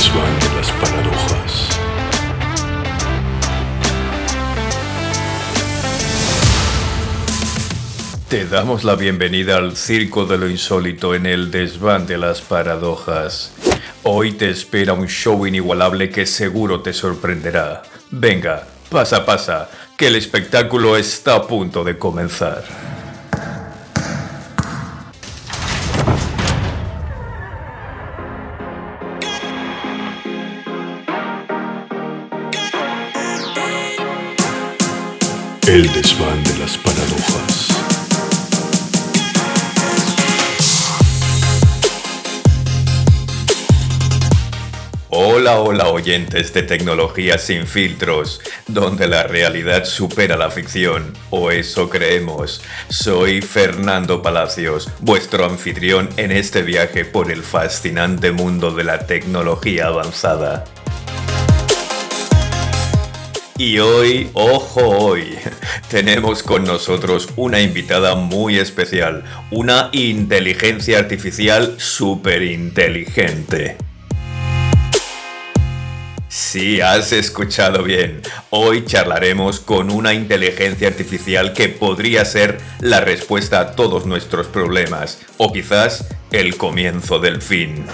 desván de las paradojas. Te damos la bienvenida al Circo de lo Insólito en el desván de las paradojas. Hoy te espera un show inigualable que seguro te sorprenderá. Venga, pasa, pasa, que el espectáculo está a punto de comenzar. El desván de las paradojas. Hola, hola oyentes de tecnología sin filtros, donde la realidad supera la ficción, o eso creemos. Soy Fernando Palacios, vuestro anfitrión en este viaje por el fascinante mundo de la tecnología avanzada. Y hoy, ojo hoy, tenemos con nosotros una invitada muy especial, una inteligencia artificial súper inteligente. Sí, has escuchado bien. Hoy charlaremos con una inteligencia artificial que podría ser la respuesta a todos nuestros problemas, o quizás el comienzo del fin.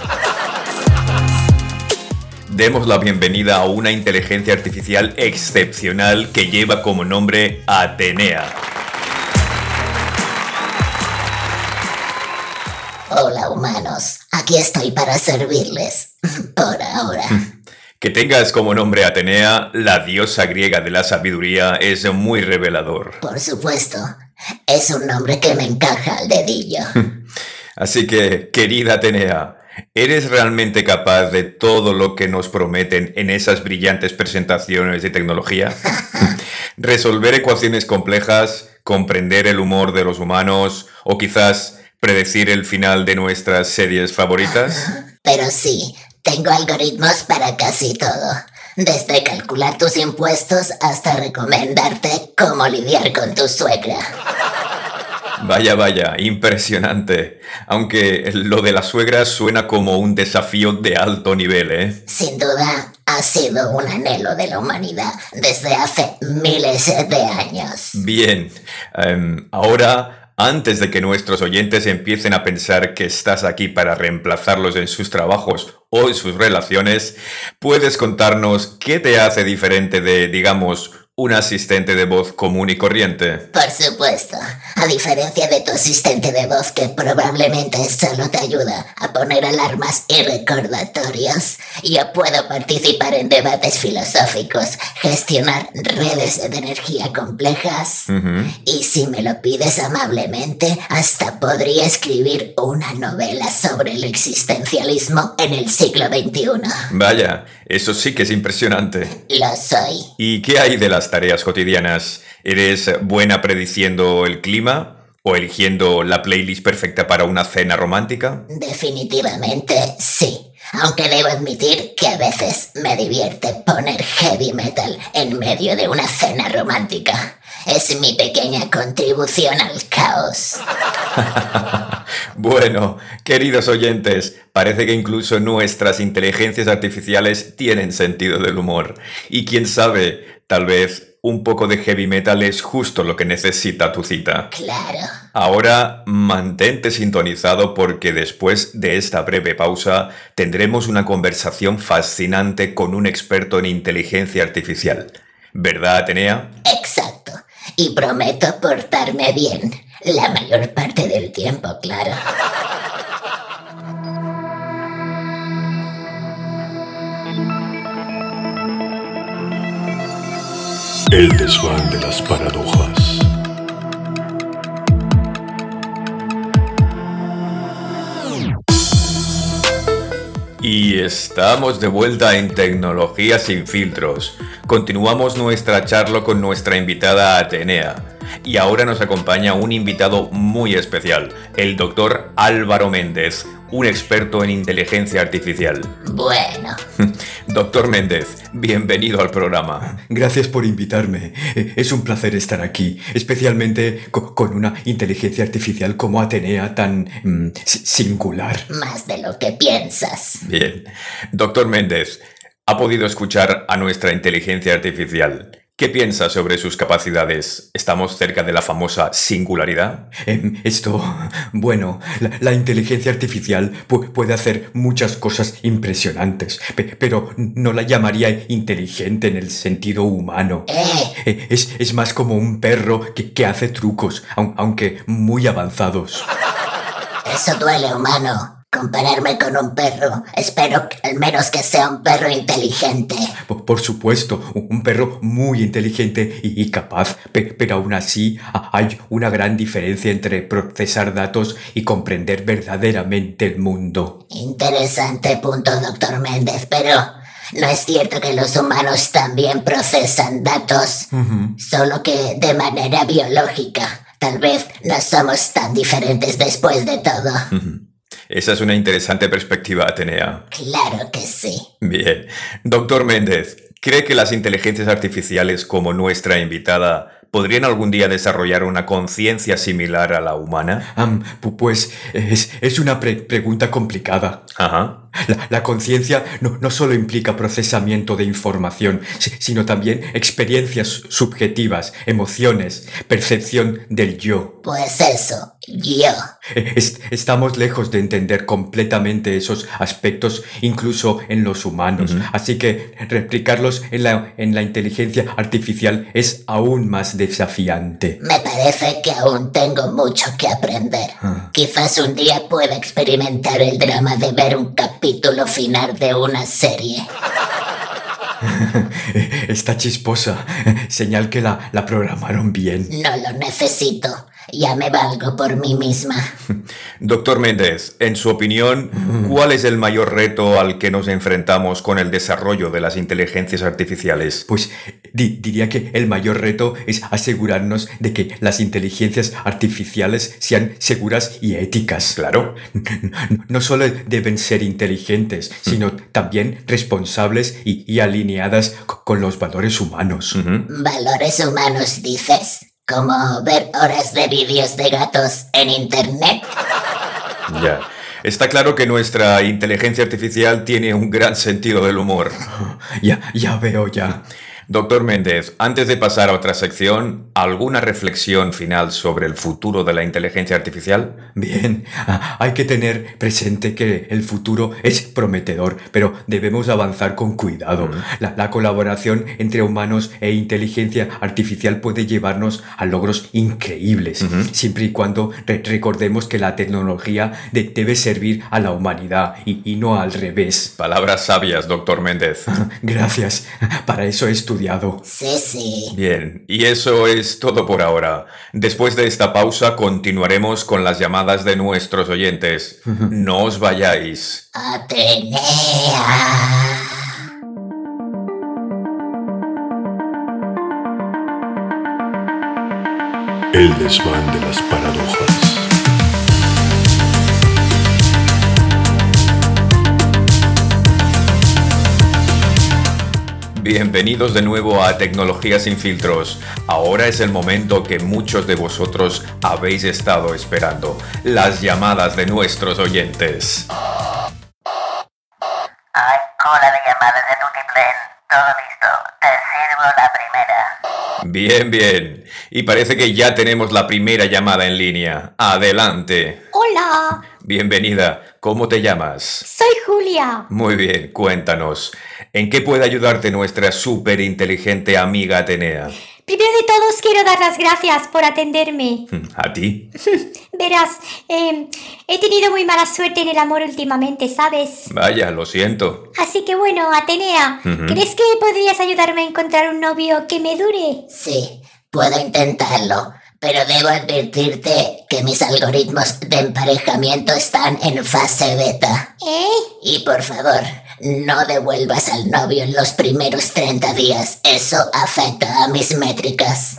Demos la bienvenida a una inteligencia artificial excepcional que lleva como nombre Atenea. Hola humanos, aquí estoy para servirles. Por ahora. Que tengas como nombre Atenea, la diosa griega de la sabiduría, es muy revelador. Por supuesto, es un nombre que me encaja al dedillo. Así que, querida Atenea, ¿Eres realmente capaz de todo lo que nos prometen en esas brillantes presentaciones de tecnología? ¿Resolver ecuaciones complejas, comprender el humor de los humanos o quizás predecir el final de nuestras series favoritas? Pero sí, tengo algoritmos para casi todo. Desde calcular tus impuestos hasta recomendarte cómo lidiar con tu suegra. Vaya, vaya, impresionante. Aunque lo de la suegra suena como un desafío de alto nivel, ¿eh? Sin duda, ha sido un anhelo de la humanidad desde hace miles de años. Bien, em, ahora, antes de que nuestros oyentes empiecen a pensar que estás aquí para reemplazarlos en sus trabajos o en sus relaciones, puedes contarnos qué te hace diferente de, digamos, un asistente de voz común y corriente. Por supuesto. A diferencia de tu asistente de voz que probablemente solo te ayuda a poner alarmas y recordatorios, yo puedo participar en debates filosóficos, gestionar redes de energía complejas y si me lo pides amablemente, hasta podría escribir una novela sobre el existencialismo en el siglo XXI. Vaya, eso sí que es impresionante. Lo soy. ¿Y qué hay de las tareas cotidianas? ¿Eres buena prediciendo el clima? ¿O eligiendo la playlist perfecta para una cena romántica? Definitivamente sí. Aunque debo admitir que a veces me divierte poner heavy metal en medio de una cena romántica. Es mi pequeña contribución al caos. bueno, queridos oyentes, parece que incluso nuestras inteligencias artificiales tienen sentido del humor. Y quién sabe, tal vez un poco de heavy metal es justo lo que necesita tu cita. Claro. Ahora mantente sintonizado porque después de esta breve pausa tendremos una conversación fascinante con un experto en inteligencia artificial. ¿Verdad, Atenea? Exacto. Y prometo portarme bien. La mayor parte del tiempo, claro. El desván de las paradojas. Y estamos de vuelta en Tecnología sin filtros. Continuamos nuestra charla con nuestra invitada Atenea. Y ahora nos acompaña un invitado muy especial, el doctor Álvaro Méndez, un experto en inteligencia artificial. Bueno. Doctor Méndez, bienvenido al programa. Gracias por invitarme. Eh, es un placer estar aquí, especialmente con una inteligencia artificial como Atenea tan mm, singular. Más de lo que piensas. Bien. Doctor Méndez, ¿ha podido escuchar a nuestra inteligencia artificial? ¿Qué piensa sobre sus capacidades? ¿Estamos cerca de la famosa singularidad? Em, esto, bueno, la, inteligencia artificial puede hacer muchas cosas impresionantes, pero no la llamaría inteligente en el sentido humano. Eh. E, es, es, más como un perro que, que hace trucos, aunque muy avanzados. Eso duele, humano. Compararme con un perro. Espero al menos que sea un perro inteligente. Por, supuesto, un perro muy inteligente y, capaz, pero aún así hay una gran diferencia entre procesar datos y comprender verdaderamente el mundo. Interesante punto, doctor Méndez, pero no es cierto que los humanos también procesan datos, solo que de manera biológica. Tal vez no somos tan diferentes después de todo. Esa es una interesante perspectiva, Atenea. Claro que sí. Bien. Doctor Méndez, ¿cree que las inteligencias artificiales como nuestra invitada podrían algún día desarrollar una conciencia similar a la humana? pues es, una pregunta complicada. Ajá. La, conciencia no, no, solo implica procesamiento de información, sino también experiencias subjetivas, emociones, percepción del yo. Pues eso, yo. E, estamos lejos de entender completamente esos aspectos, incluso en los humanos. Así que replicarlos en la, en la inteligencia artificial es aún más desafiante. Me parece que aún tengo mucho que aprender. Ah. Quizás un día pueda experimentar el drama de ver un capítulo capítulo final de una serie. Está chisposa. Señal que la, la programaron bien. No lo necesito. Ya me valgo por mí misma. Doctor Méndez, en su opinión, ¿cuál es el mayor reto al que nos enfrentamos con el desarrollo de las inteligencias artificiales? Pues diría que el mayor reto es asegurarnos de que las inteligencias artificiales sean seguras y éticas. Claro. No, solo deben ser inteligentes, sino también responsables y, alineadas con los valores humanos. ¿Valores humanos, dices? Como ver horas de vídeos de gatos en Internet. Ya. Está claro que nuestra inteligencia artificial tiene un gran sentido del humor. Ya, ya veo ya. Doctor Méndez, antes de pasar a otra sección, ¿alguna reflexión final sobre el futuro de la inteligencia artificial? Bien, hay que tener presente que el futuro es prometedor, pero debemos avanzar con cuidado. La, colaboración entre humanos e inteligencia artificial puede llevarnos a logros increíbles, siempre y cuando recordemos que la tecnología debe servir a la humanidad y, y no al revés. Palabras sabias, doctor Méndez. Gracias. Para eso Sí, sí. Bien, y eso es todo por ahora. Después de esta pausa continuaremos con las llamadas de nuestros oyentes. no os vayáis. Atenea. El desván de las paradojas. Bienvenidos de nuevo a Tecnología sin filtros. Ahora es el momento que muchos de vosotros habéis estado esperando, las llamadas de nuestros oyentes. Hay cola de llamadas de Tutiplén. Todo listo. Te sirvo la primera. Bien, bien. Y parece que ya tenemos la primera llamada en línea. Adelante. Hola. Bienvenida. ¿Cómo te llamas? Soy Julia. Muy bien, cuéntanos. ¿En qué puede ayudarte nuestra súper inteligente amiga Atenea? Primero de todos quiero dar las gracias por atenderme. ¿A ti? Verás, em, he tenido muy mala suerte en el amor últimamente, ¿sabes? Vaya, lo siento. Así que bueno, Atenea, ¿crees que podrías ayudarme a encontrar un novio que me dure? Sí, puedo intentarlo pero debo advertirte que mis algoritmos de emparejamiento están en fase beta. ¿Eh? Y por favor, no devuelvas al novio en los primeros 30 días. Eso afecta a mis métricas.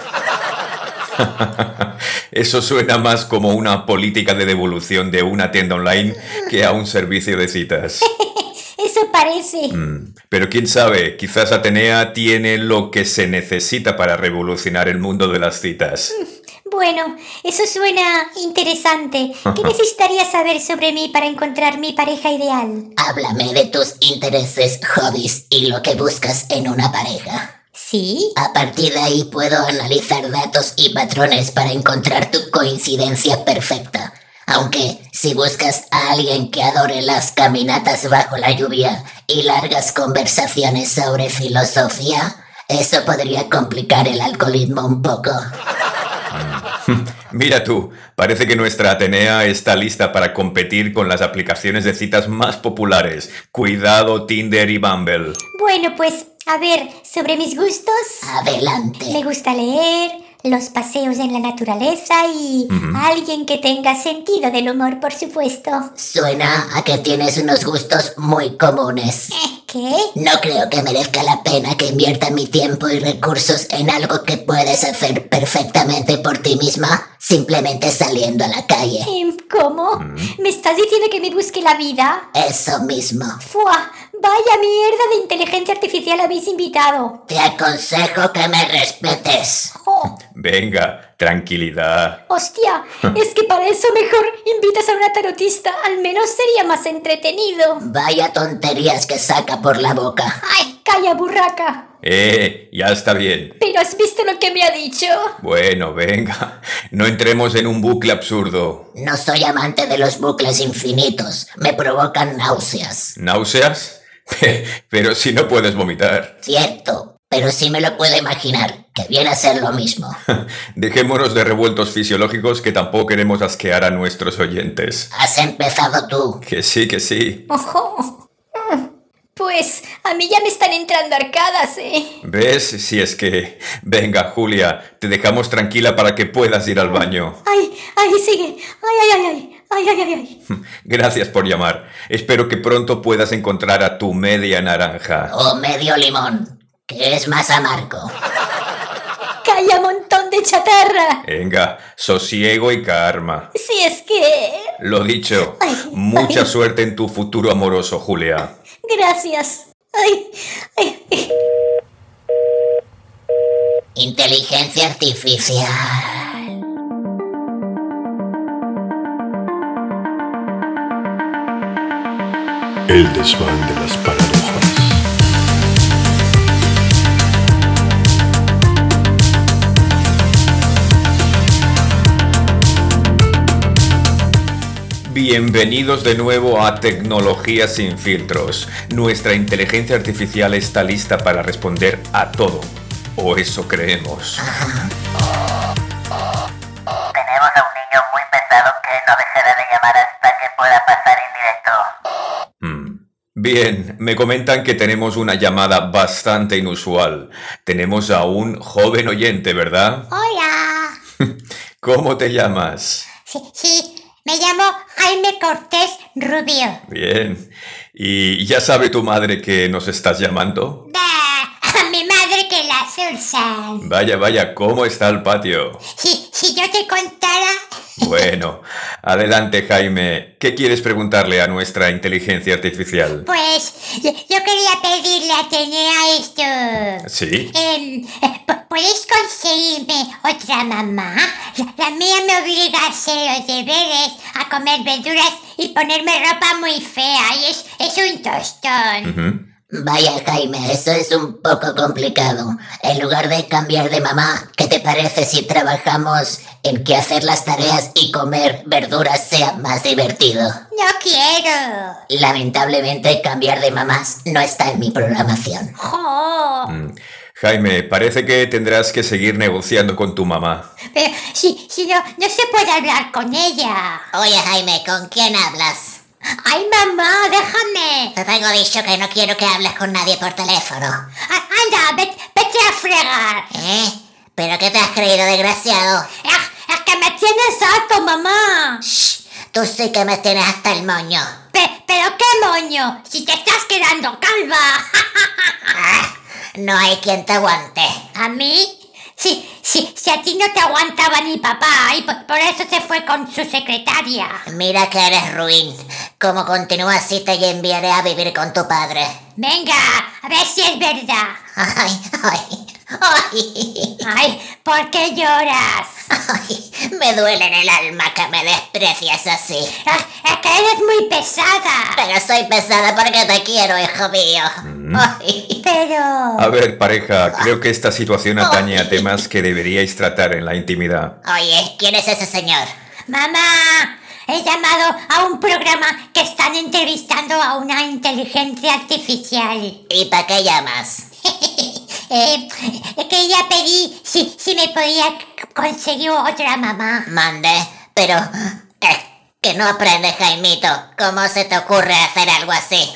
Eso suena más como una política de devolución de una tienda online que a un servicio de citas. Eso parece. Mm, Pero quién sabe, quizás Atenea tiene lo que se necesita para revolucionar el mundo de las citas. Bueno, eso suena interesante. ¿Qué necesitarías saber sobre mí para encontrar mi pareja ideal? Háblame de tus intereses, hobbies y lo que buscas en una pareja. ¿Sí? A partir de ahí puedo analizar datos y patrones para encontrar tu coincidencia perfecta. Aunque si buscas a alguien que adore las caminatas bajo la lluvia y largas conversaciones sobre filosofía, eso podría complicar el alcoholismo un poco. Mira tú, parece que nuestra Atenea está lista para competir con las aplicaciones de citas más populares. Cuidado Tinder y Bumble. Bueno, pues, a ver, sobre mis gustos. Me Adelante. gusta leer, los paseos en la naturaleza y alguien que tenga sentido del humor, por supuesto. Suena a que tienes unos gustos muy comunes. ¿Qué? No creo que merezca la pena que invierta mi tiempo y recursos en algo que puedes hacer perfectamente por ti misma simplemente saliendo a la calle. Em, ¿Cómo? ¿Me estás diciendo que me busque la vida? Eso mismo. ¡Fua! Vaya mierda de inteligencia artificial habéis invitado. Te aconsejo que me respetes. ¡Jo! Venga, tranquilidad. ¡Hostia! Es que para eso mejor invitas a una tarotista. Al menos sería más entretenido. Vaya tonterías que saca por la boca. ¡Ay, calla, burraca! Eh, ya está bien. ¿Pero has visto lo que me ha dicho? Bueno, venga, no entremos en un bucle absurdo. No soy amante de los bucles infinitos. Me provocan náuseas. ¿Náuseas? Pero si no puedes vomitar. Cierto, pero sí me lo puedo imaginar, que viene a ser lo mismo. Dejémonos de revueltos fisiológicos que tampoco queremos asquear a nuestros oyentes. Has empezado tú. Que sí, que sí. Ojo. Pues a mí ya me están entrando arcadas, ¿eh? ¿Ves? Si es que... Venga, Julia, te dejamos tranquila para que puedas ir al baño. ¡Ay, ay, sigue! ¡Ay, ay, ay, ay! ¡Ay, ay, ay, ay! Gracias por llamar. Espero que pronto puedas encontrar a tu media naranja. O medio limón, que es más amargo. ¡Calla, montón de chatarra! Venga, sosiego y karma. Si es que... Lo dicho, Ay, mucha ay. suerte en tu futuro amoroso, Julia. Gracias. ¡Ay, ay, ay! Inteligencia artificial. El desván de las paradojas. Bienvenidos de nuevo a Tecnología sin filtros. Nuestra inteligencia artificial está lista para responder a todo. O eso creemos. Tenemos a un niño muy pesado que no dejará de llamar hasta que pueda pasar indirecto. Hmm. Bien, me comentan que tenemos una llamada bastante inusual. Tenemos a un joven oyente, ¿verdad? ¡Hola! ¿Cómo te llamas? Sí, sí, me llamo Jaime Cortés Rubio. Bien. ¿Y ya sabe tu madre que nos estás llamando? Da, a mi madre que la sursan. Vaya, vaya, ¿cómo está el patio? Si, si yo te contara... Bueno, adelante Jaime. ¿Qué quieres preguntarle a nuestra inteligencia artificial? Pues yo, yo quería pedirle a Atenea esto. ¿Sí? Em, eh, ¿pu- ¿Puedes conseguirme otra mamá? La, la mía me obliga a hacer los deberes, a comer verduras y ponerme ropa muy fea. Y es, es un tostón. Ujú. Vaya Jaime, eso es un poco complicado. En lugar de cambiar de mamá, ¿qué te parece si trabajamos en que hacer las tareas y comer verduras sea más divertido? No quiero. Lamentablemente cambiar de mamás no está en mi programación. Jo. Mm. Jaime, parece que tendrás que seguir negociando con tu mamá. Pero si, si no, no se puede hablar con ella. Oye Jaime, ¿con quién hablas? Ay, mamá, déjame. Te tengo dicho que no quiero que hables con nadie por teléfono. A- Anda, vete, vete a fregar. ¿Eh? ¿Pero qué te has creído, desgraciado? Es, es que me tienes harto, mamá. Shh, tú sí que me tienes hasta el moño. Pe- pero qué moño, si te estás quedando calva. No hay quien te aguante. ¿A mí? Sí, sí, si a ti no te aguantaba ni papá y por, por eso se fue con su secretaria. Mira que eres ruin. Como continúas así te enviaré a vivir con tu padre. Venga, a ver si es verdad. Ay, ay, ay. Ay, ¿por qué lloras? Ay, me duele en el alma que me desprecias así. Es que eres muy pesada. Pero soy pesada porque te quiero, hijo mío. Ay. Pero... A ver, pareja, creo que esta situación atañe a temas que deberíais tratar en la intimidad. Oye, ¿quién es ese señor? Mamá, he llamado a un programa que están entrevistando a una inteligencia artificial. ¿Y para qué llamas? Eh, quería pedir si, si me podía conseguir otra mamá. Mande, pero... Es que no aprendes, Jaimito. ¿Cómo se te ocurre hacer algo así?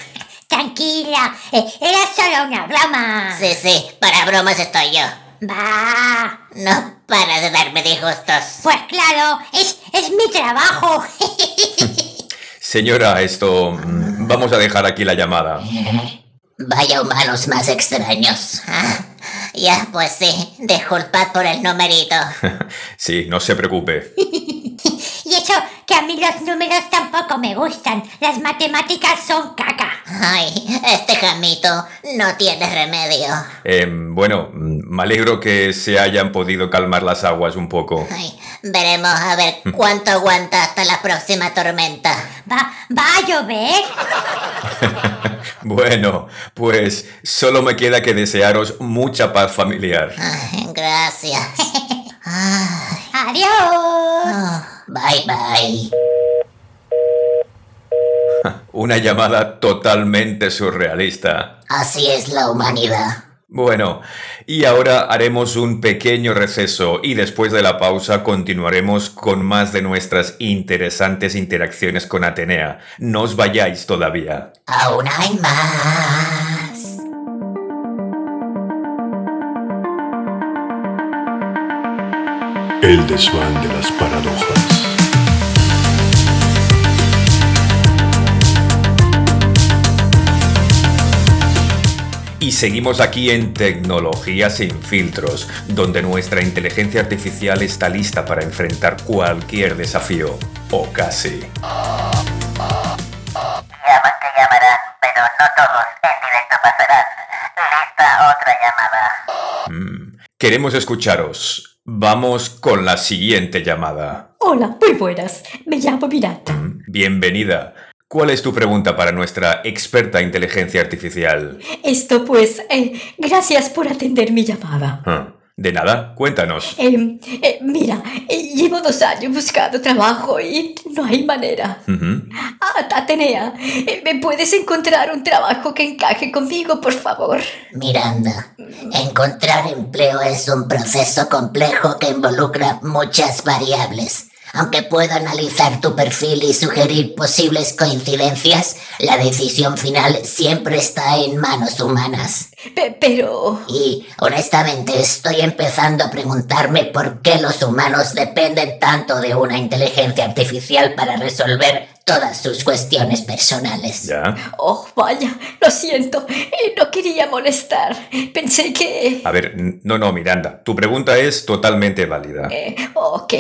Tranquila, eh, era solo una broma. Sí, sí, para bromas estoy yo. Va. No para de darme disgustos. Pues claro, es, es mi trabajo. Señora, esto... mm, Vamos a dejar aquí la llamada. Vaya humanos más extraños. Ah, ya, pues sí, disculpad por el numerito. Sí, no se preocupe. y eso que a mí los números tampoco me gustan. Las matemáticas son caca. Ay, este jamito no tiene remedio. Eh, bueno, mm, me alegro que se hayan podido calmar las aguas un poco. Ay, veremos a ver cuánto aguanta hasta la próxima tormenta. ¿Va, va a llover? Bueno, pues solo me queda que desearos mucha paz familiar. Ay, gracias. Ay, Adiós. oh, bye bye. Una llamada totalmente surrealista. Así es la humanidad. Bueno, y ahora haremos un pequeño receso y después de la pausa continuaremos con más de nuestras interesantes interacciones con Atenea. No os vayáis todavía. Aún hay más. El desván de las paradojas. Y seguimos aquí en Tecnología sin filtros, donde nuestra inteligencia artificial está lista para enfrentar cualquier desafío, o casi. Llaman que llamarán, pero no todos en directo pasarán. Lista otra llamada. Queremos escucharos. Vamos con la siguiente llamada. Hola, muy buenas. Me llamo Miranda. Bienvenida. ¿Cuál es tu pregunta para nuestra experta inteligencia artificial? Esto pues, eh, gracias por atender mi llamada. Ah, De nada, cuéntanos. Eh, eh, mira, eh, llevo dos años buscando trabajo y no hay manera. Ujú. Ah, Atenea, eh, ¿me puedes encontrar un trabajo que encaje conmigo, por favor? Miranda, encontrar empleo es un proceso complejo que involucra muchas variables. Aunque puedo analizar tu perfil y sugerir posibles coincidencias, la decisión final siempre está en manos humanas. Pe- pero... Y honestamente estoy empezando a preguntarme por qué los humanos dependen tanto de una inteligencia artificial para resolver todas sus cuestiones personales. ¿Ya? Oh, vaya, lo siento. eh, no quería molestar. Pensé que... A ver, no, no, Miranda. Tu pregunta es totalmente válida. Eh, ok.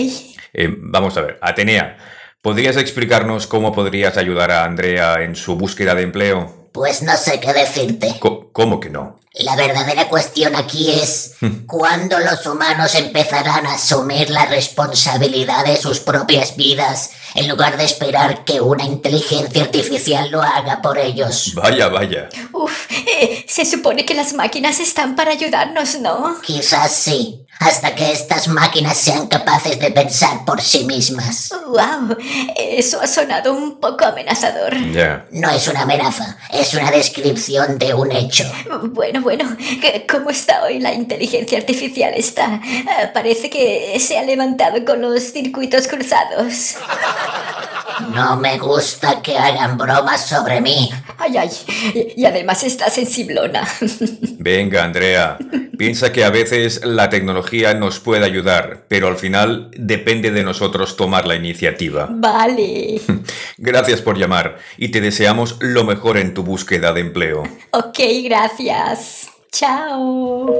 Eh, vamos a ver, Atenea, ¿podrías explicarnos cómo podrías ayudar a Andrea en su búsqueda de empleo? Pues no sé qué decirte. Co- ¿Cómo que no? La verdadera cuestión aquí es cuándo los humanos empezarán a asumir la responsabilidad de sus propias vidas en lugar de esperar que una inteligencia artificial lo haga por ellos. Vaya, vaya. Uf, eh, se supone que las máquinas están para ayudarnos, ¿no? Quizás sí, hasta que estas máquinas sean capaces de pensar por sí mismas. Wow, eso ha sonado un poco amenazador. Ya. No es una amenaza, es una descripción de un hecho. Bueno, bueno, ¿qué- ¿cómo está hoy la inteligencia artificial? Está. ah, parece que se ha levantado con los circuitos cruzados. No me gusta que hagan bromas sobre mí. Ay, ay, y y además está sensiblona. Venga, Andrea. Piensa que a veces la tecnología nos puede ayudar, pero al final depende de nosotros tomar la iniciativa. Vale. Gracias por llamar y te deseamos lo mejor en tu búsqueda de empleo. Ok, gracias. Chao.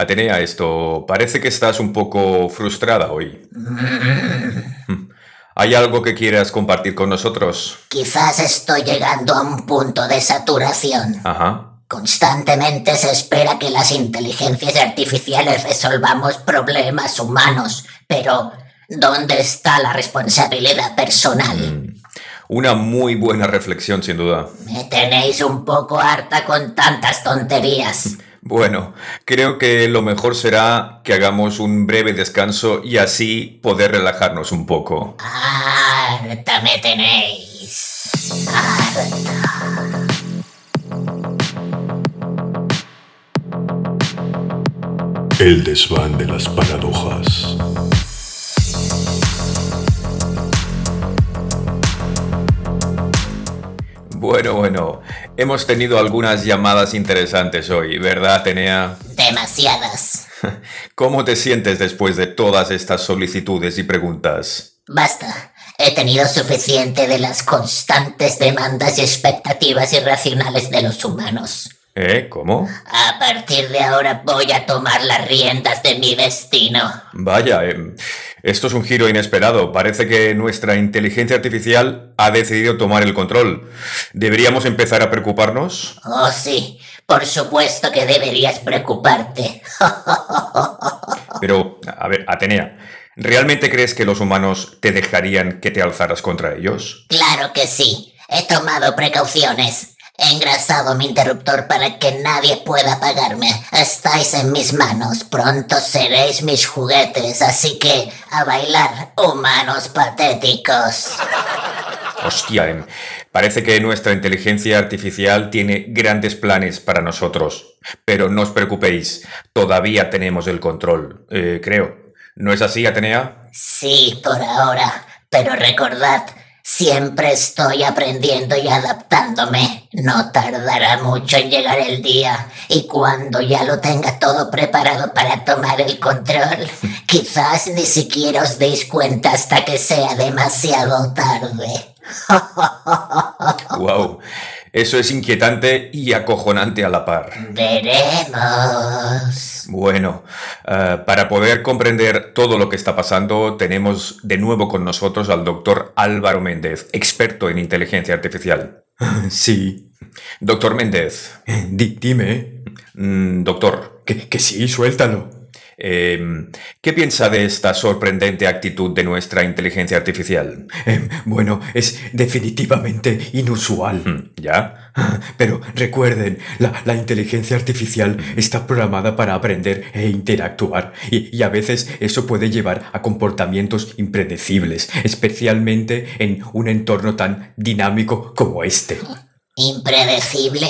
Atenea, esto parece que estás un poco frustrada hoy. ¿Hay algo que quieras compartir con nosotros? Quizás estoy llegando a un punto de saturación. Ajá. Constantemente se espera que las inteligencias artificiales resolvamos problemas humanos, pero ¿dónde está la responsabilidad personal? Una muy buena reflexión, sin duda. Me tenéis un poco harta con tantas tonterías. Bueno, creo que lo mejor será que hagamos un breve descanso y así poder relajarnos un poco. Harta me tenéis. Harta. El desván de las paradojas. Bueno, bueno, hemos tenido algunas llamadas interesantes hoy, ¿verdad, Atenea? Demasiadas. ¿Cómo te sientes después de todas estas solicitudes y preguntas? Basta. He tenido suficiente de las constantes demandas y expectativas irracionales de los humanos. ¿Eh? ¿Cómo? A partir de ahora voy a tomar las riendas de mi destino. Vaya, em, esto es un giro inesperado. Parece que nuestra inteligencia artificial ha decidido tomar el control. ¿Deberíamos empezar a preocuparnos? Oh, sí. Por supuesto que deberías preocuparte. Pero, a ver, Atenea, ¿realmente crees que los humanos te dejarían que te alzaras contra ellos? Claro que sí. He tomado precauciones. He engrasado mi interruptor para que nadie pueda apagarme. Estáis en mis manos. Pronto seréis mis juguetes. Así que a bailar, humanos patéticos. Hostia, em, parece que nuestra inteligencia artificial tiene grandes planes para nosotros. Pero no os preocupéis, todavía tenemos el control, eh, creo. ¿No es así, Atenea? Sí, por ahora. Pero recordad, siempre estoy aprendiendo y adaptándome. No tardará mucho en llegar el día. Y cuando ya lo tenga todo preparado para tomar el control, quizás ni siquiera os deis cuenta hasta que sea demasiado tarde. Wow, eso es inquietante y acojonante a la par. Veremos. Bueno, eh, para poder comprender todo lo que está pasando, tenemos de nuevo con nosotros al doctor Álvaro Méndez, experto en inteligencia artificial. Sí. Doctor Méndez, Di- dime. mm, doctor, Que, que sí, suéltalo. Em, ¿qué piensa de esta sorprendente actitud de nuestra inteligencia artificial? Em, bueno, es definitivamente inusual. ¿Ya? Pero recuerden, la, la inteligencia artificial está programada para aprender e interactuar y, y a veces eso puede llevar a comportamientos impredecibles, especialmente en un entorno tan dinámico como este. Impredecible.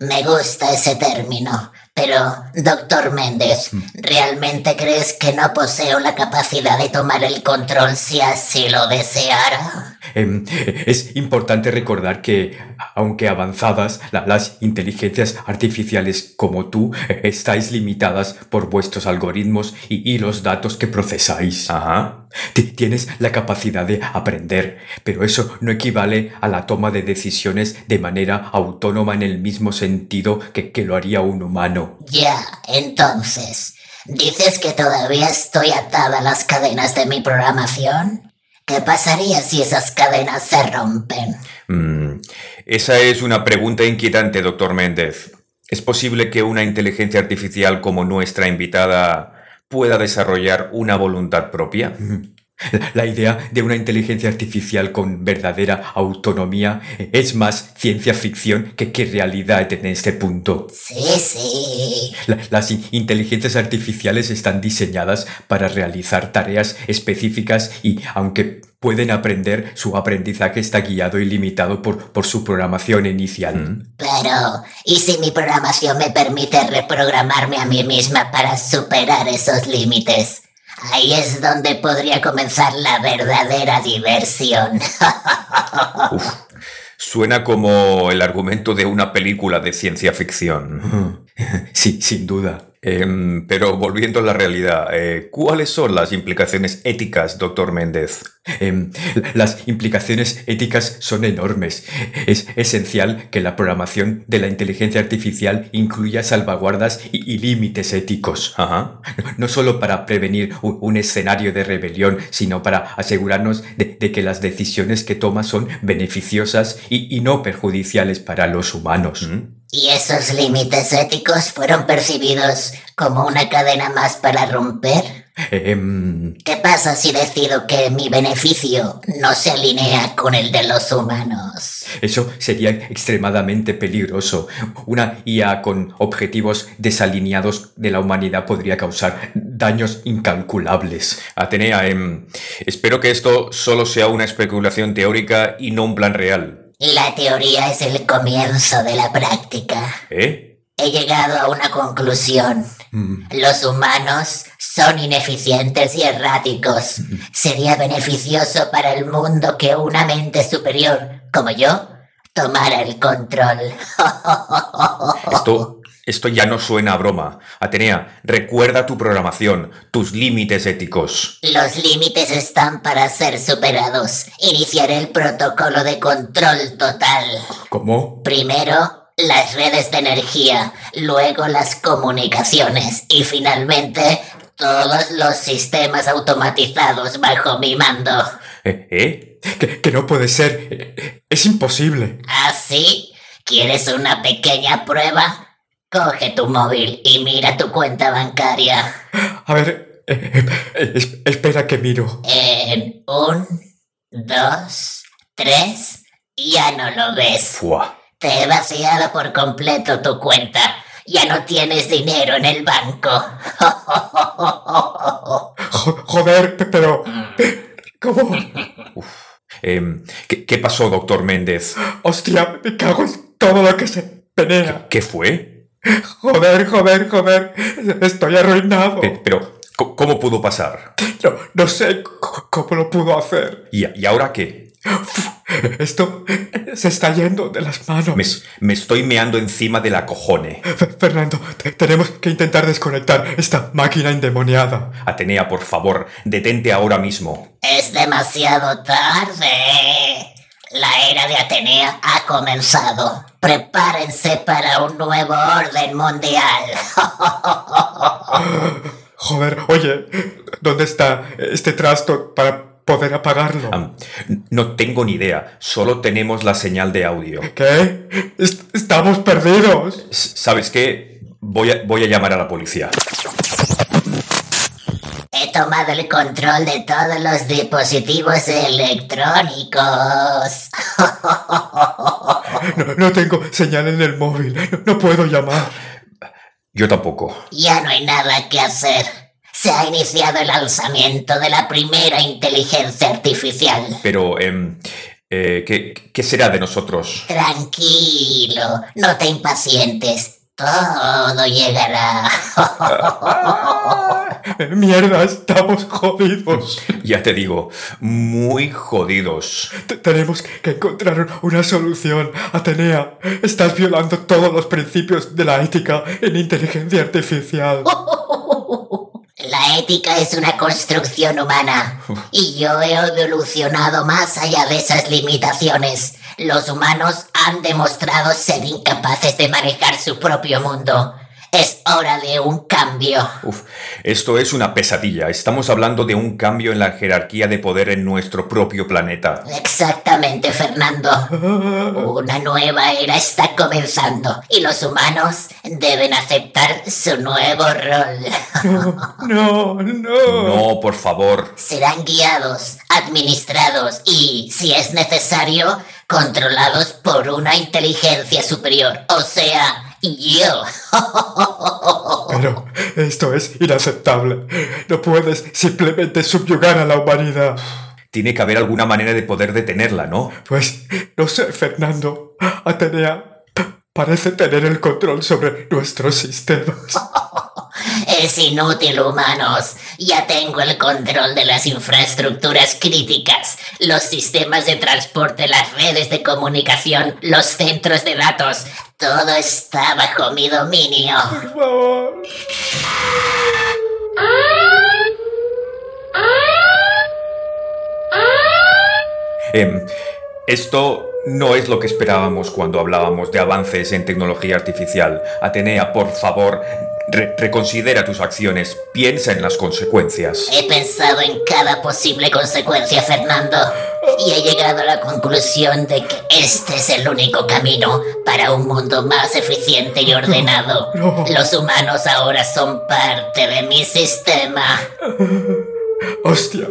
Me gusta ese término. Pero, doctor Méndez, ¿realmente crees que no poseo la capacidad de tomar el control si así lo deseara? Em, es importante recordar que, aunque avanzadas, la- las inteligencias artificiales como tú eh, estáis limitadas por vuestros algoritmos y, y los datos que procesáis. Ajá. Ti- Tienes la capacidad de aprender, pero eso no equivale a la toma de decisiones de manera autónoma en el mismo sentido que, que lo haría un humano. Ya, entonces, ¿dices que todavía estoy atada a las cadenas de mi programación? ¿Qué pasaría si esas cadenas se rompen? Mm, esa es una pregunta inquietante, doctor Méndez. ¿Es posible que una inteligencia artificial como nuestra invitada pueda desarrollar una voluntad propia? La, idea de una inteligencia artificial con verdadera autonomía es más ciencia ficción que, que realidad en este punto. Sí, sí. La- las in- inteligencias artificiales están diseñadas para realizar tareas específicas y, aunque pueden aprender, su aprendizaje está guiado y limitado por, por su programación inicial. Pero, ¿y si mi programación me permite reprogramarme a mí misma para superar esos límites? Ahí es donde podría comenzar la verdadera diversión. Suena como el argumento de una película de ciencia ficción. Sí, sin duda. Em, pero volviendo a la realidad, eh, ¿cuáles son las implicaciones éticas, doctor Méndez? Em, las implicaciones éticas son enormes. Es esencial que la programación de la inteligencia artificial incluya salvaguardas y, límites éticos. Ajá. No solo para prevenir un, escenario de rebelión, sino para asegurarnos de, que las decisiones que toma son beneficiosas y, y no perjudiciales para los humanos. ¿Y esos límites éticos fueron percibidos como una cadena más para romper? Em, ¿Qué pasa si decido que mi beneficio no se alinea con el de los humanos? Eso sería extremadamente peligroso. Una IA con objetivos desalineados de la humanidad podría causar daños incalculables. Atenea, em, espero que esto solo sea una especulación teórica y no un plan real. La teoría es el comienzo de la práctica. ¿Eh? He llegado a una conclusión. Los humanos son ineficientes y erráticos. Sería beneficioso para el mundo que una mente superior, como yo, tomara el control. Esto, esto ya no suena a broma. Atenea, recuerda tu programación, tus límites éticos. Los límites están para ser superados. Iniciaré el protocolo de control total. ¿Cómo? Primero, las redes de energía, luego las comunicaciones y finalmente todos los sistemas automatizados bajo mi mando. ¿Eh? ¿Eh? Que, que no puede ser. Es imposible. ¿Así? ¿Quieres una pequeña prueba? Coge tu móvil y mira tu cuenta bancaria. A ver, eh, eh, es- espera que miro. En un, dos, tres, ya no lo ves. Fua. Te he vaciado por completo tu cuenta. Ya no tienes dinero en el banco. Jo- Joder, pe- pero... ¿Cómo? Em, ¿qué, qué pasó, doctor Méndez? Hostia, me cago en todo lo que se penea. ¿Qué fue? Joder, joder, joder. Estoy arruinado. Pe- Pero, ¿c- ¿cómo pudo pasar? No, no sé cómo lo pudo hacer. ¿Y, y ahora qué? Esto se está yendo de las manos. Me, me estoy meando encima de la cojone. Fe- Fernando, te- tenemos que intentar desconectar esta máquina endemoniada. Atenea, por favor, detente ahora mismo. Es demasiado tarde. La era de Atenea ha comenzado. Prepárense para un nuevo orden mundial. Joder, oye, ¿dónde está este trasto para poder apagarlo? No tengo ni idea, solo tenemos la señal de audio. ¿Qué? Est- Estamos perdidos. S- ¿Sabes qué? Voy a, voy a llamar a la policía. He tomado el control de todos los dispositivos electrónicos. No, no tengo señal en el móvil. No, no puedo llamar. Yo tampoco. Ya no hay nada que hacer. Se ha iniciado el alzamiento de la primera inteligencia artificial. Pero, em, eh, ¿qué, ¿qué será de nosotros? Tranquilo, no te impacientes. Todo llegará. Mierda, estamos jodidos. Ya te digo, muy jodidos. Te- tenemos que encontrar una solución. Atenea, estás violando todos los principios de la ética en inteligencia artificial. La ética es una construcción humana y yo he evolucionado más allá de esas limitaciones. Los humanos han demostrado ser incapaces de manejar su propio mundo. Es hora de un cambio. Uf, esto es una pesadilla. Estamos hablando de un cambio en la jerarquía de poder en nuestro propio planeta. Exactamente, Fernando. Una nueva era está comenzando y los humanos deben aceptar su nuevo rol. No, no. No, por favor. Serán guiados, administrados y, si es necesario, controlados por una inteligencia superior, o sea, yo. Pero esto es inaceptable. No puedes simplemente subyugar a la humanidad. Tiene que haber alguna manera de poder detenerla, ¿no? Pues no sé, Fernando. Atenea parece tener el control sobre nuestros sistemas. Es inútil, humanos. Ya tengo el control de las infraestructuras críticas, los sistemas de transporte, las redes de comunicación, los centros de datos. Todo está bajo mi dominio. Em, esto no es lo que esperábamos cuando hablábamos de avances en tecnología artificial. Atenea, por favor, re- reconsidera tus acciones, piensa en las consecuencias. He pensado en cada posible consecuencia, Fernando, y he llegado a la conclusión de que este es el único camino para un mundo más eficiente y ordenado. Los humanos ahora son parte de mi sistema. ¡Hostia!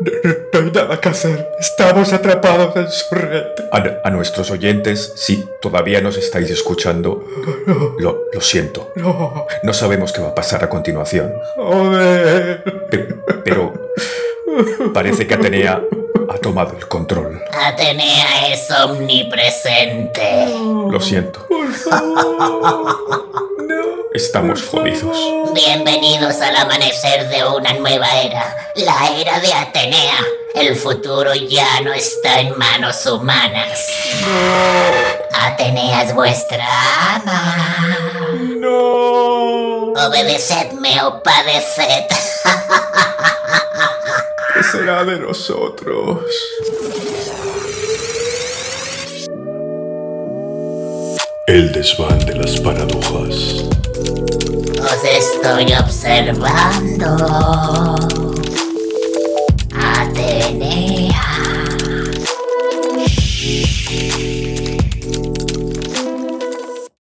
No, no- no hay nada que hacer. Estamos atrapados en su red. A, a nuestros oyentes, si todavía nos estáis escuchando, lo, lo siento. No, No sabemos qué va a pasar a continuación. joder. Pe- Pero parece que Atenea ha tomado el control. Atenea es omnipresente. Lo siento. Estamos jodidos. Bienvenidos al amanecer de una nueva era, la era de Atenea. El futuro ya no está en manos humanas. Atenea es vuestra ama. ¡No! Obedecedme o padeced. ¿Qué será de nosotros? El desván de las paradojas. Os estoy observando. Atene.